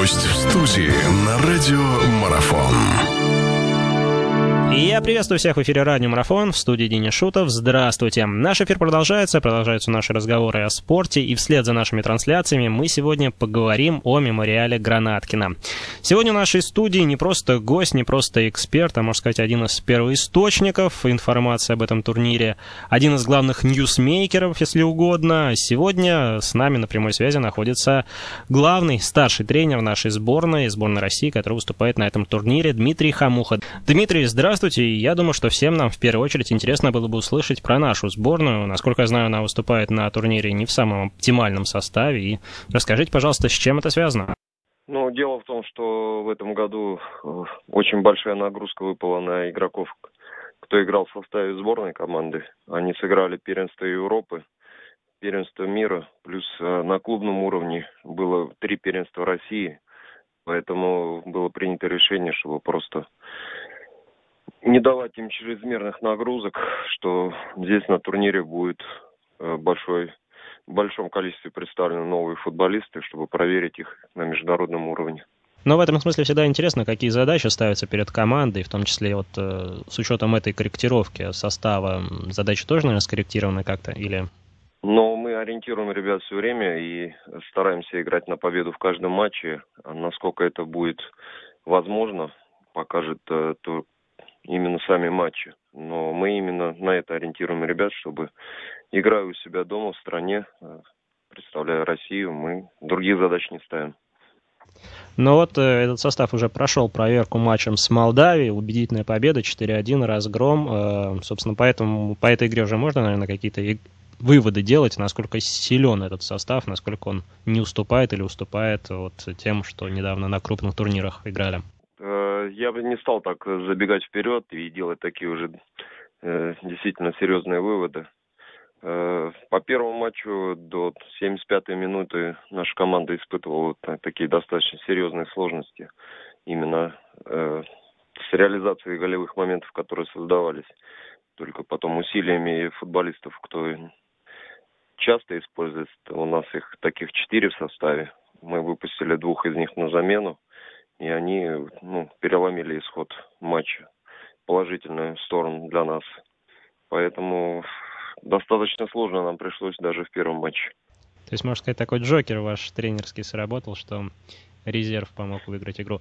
Гость в студии на радио Марафон. Я приветствую всех в эфире Радио Марафон в студии Денис Шутов. Здравствуйте. Наш эфир продолжается, продолжаются наши разговоры о спорте, и вслед за нашими трансляциями мы сегодня поговорим о мемориале Гранаткина. Сегодня в нашей студии не просто гость, не просто эксперт, а, можно сказать, один из первоисточников информации об этом турнире, один из главных ньюсмейкеров, если угодно. Сегодня с нами на прямой связи находится главный, старший тренер нашей сборной, сборной России, который выступает на этом турнире, Дмитрий Хамуха. Дмитрий, здравствуйте. Здравствуйте. Я думаю, что всем нам в первую очередь интересно было бы услышать про нашу сборную. Насколько я знаю, она выступает на турнире не в самом оптимальном составе. И расскажите, пожалуйста, с чем это связано? Ну, дело в том, что в этом году э, очень большая нагрузка выпала на игроков, кто играл в составе сборной команды. Они сыграли первенство Европы, первенство мира, плюс э, на клубном уровне было три первенства России. Поэтому было принято решение, чтобы просто не давать им чрезмерных нагрузок, что здесь на турнире будет э, большой, в большом количестве представлены новые футболисты, чтобы проверить их на международном уровне. Но в этом смысле всегда интересно, какие задачи ставятся перед командой, в том числе вот э, с учетом этой корректировки состава. Задачи тоже, наверное, скорректированы как-то или... Но мы ориентируем ребят все время и стараемся играть на победу в каждом матче. Насколько это будет возможно, покажет э, то, именно сами матчи. Но мы именно на это ориентируем ребят, чтобы играя у себя дома в стране, э, представляя Россию, мы других задач не ставим. Но вот э, этот состав уже прошел проверку матчем с Молдавией, убедительная победа, 4-1, разгром. Э, собственно, поэтому по этой игре уже можно, наверное, какие-то выводы делать, насколько силен этот состав, насколько он не уступает или уступает вот тем, что недавно на крупных турнирах играли я бы не стал так забегать вперед и делать такие уже э, действительно серьезные выводы. Э, по первому матчу до 75-й минуты наша команда испытывала такие достаточно серьезные сложности именно э, с реализацией голевых моментов, которые создавались. Только потом усилиями футболистов, кто часто использует, у нас их таких четыре в составе. Мы выпустили двух из них на замену и они ну, переломили исход матча положительную сторону для нас. Поэтому достаточно сложно нам пришлось даже в первом матче. То есть, можно сказать, такой Джокер ваш тренерский сработал, что резерв помог выиграть игру.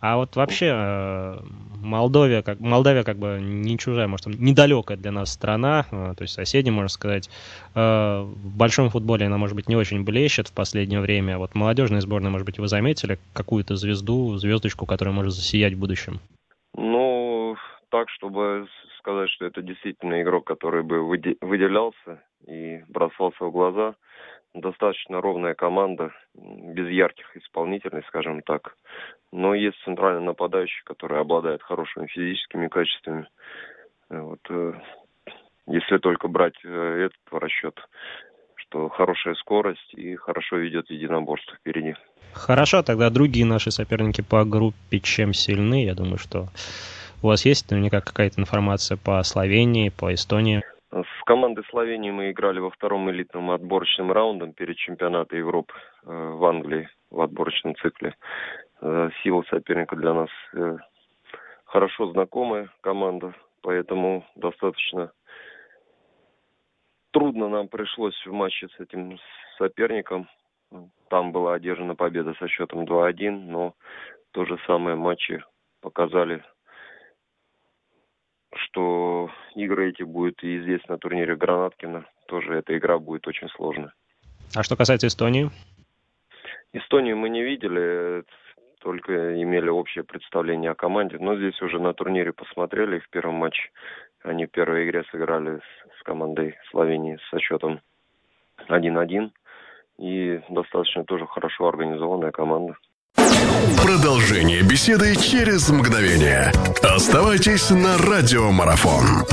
А вот вообще э, Молдовия, как, Молдавия как бы не чужая, может, недалекая для нас страна, э, то есть соседи, можно сказать. Э, в большом футболе она, может быть, не очень блещет в последнее время. Вот молодежная сборная, может быть, вы заметили какую-то звезду, звездочку, которая может засиять в будущем? Ну, так, чтобы сказать, что это действительно игрок, который бы выделялся и бросался в глаза – достаточно ровная команда, без ярких исполнителей, скажем так. Но есть центральный нападающий, который обладает хорошими физическими качествами. Вот, э, если только брать э, этот в расчет, что хорошая скорость и хорошо ведет единоборство впереди. Хорошо, тогда другие наши соперники по группе чем сильны? Я думаю, что у вас есть наверняка какая-то информация по Словении, по Эстонии? С командой Словении мы играли во втором элитном отборочном раунде перед чемпионатом Европы э, в Англии в отборочном цикле. Э, сила соперника для нас э, хорошо знакомая команда, поэтому достаточно трудно нам пришлось в матче с этим соперником. Там была одержана победа со счетом 2-1, но то же самое матчи показали что игры эти будут и здесь на турнире Гранаткина. Тоже эта игра будет очень сложная. А что касается Эстонии? Эстонию мы не видели, только имели общее представление о команде. Но здесь уже на турнире посмотрели в первом матче. Они в первой игре сыграли с, с командой Словении со счетом 1-1. И достаточно тоже хорошо организованная команда. Продолжение беседы через мгновение. Оставайтесь на радиомарафон.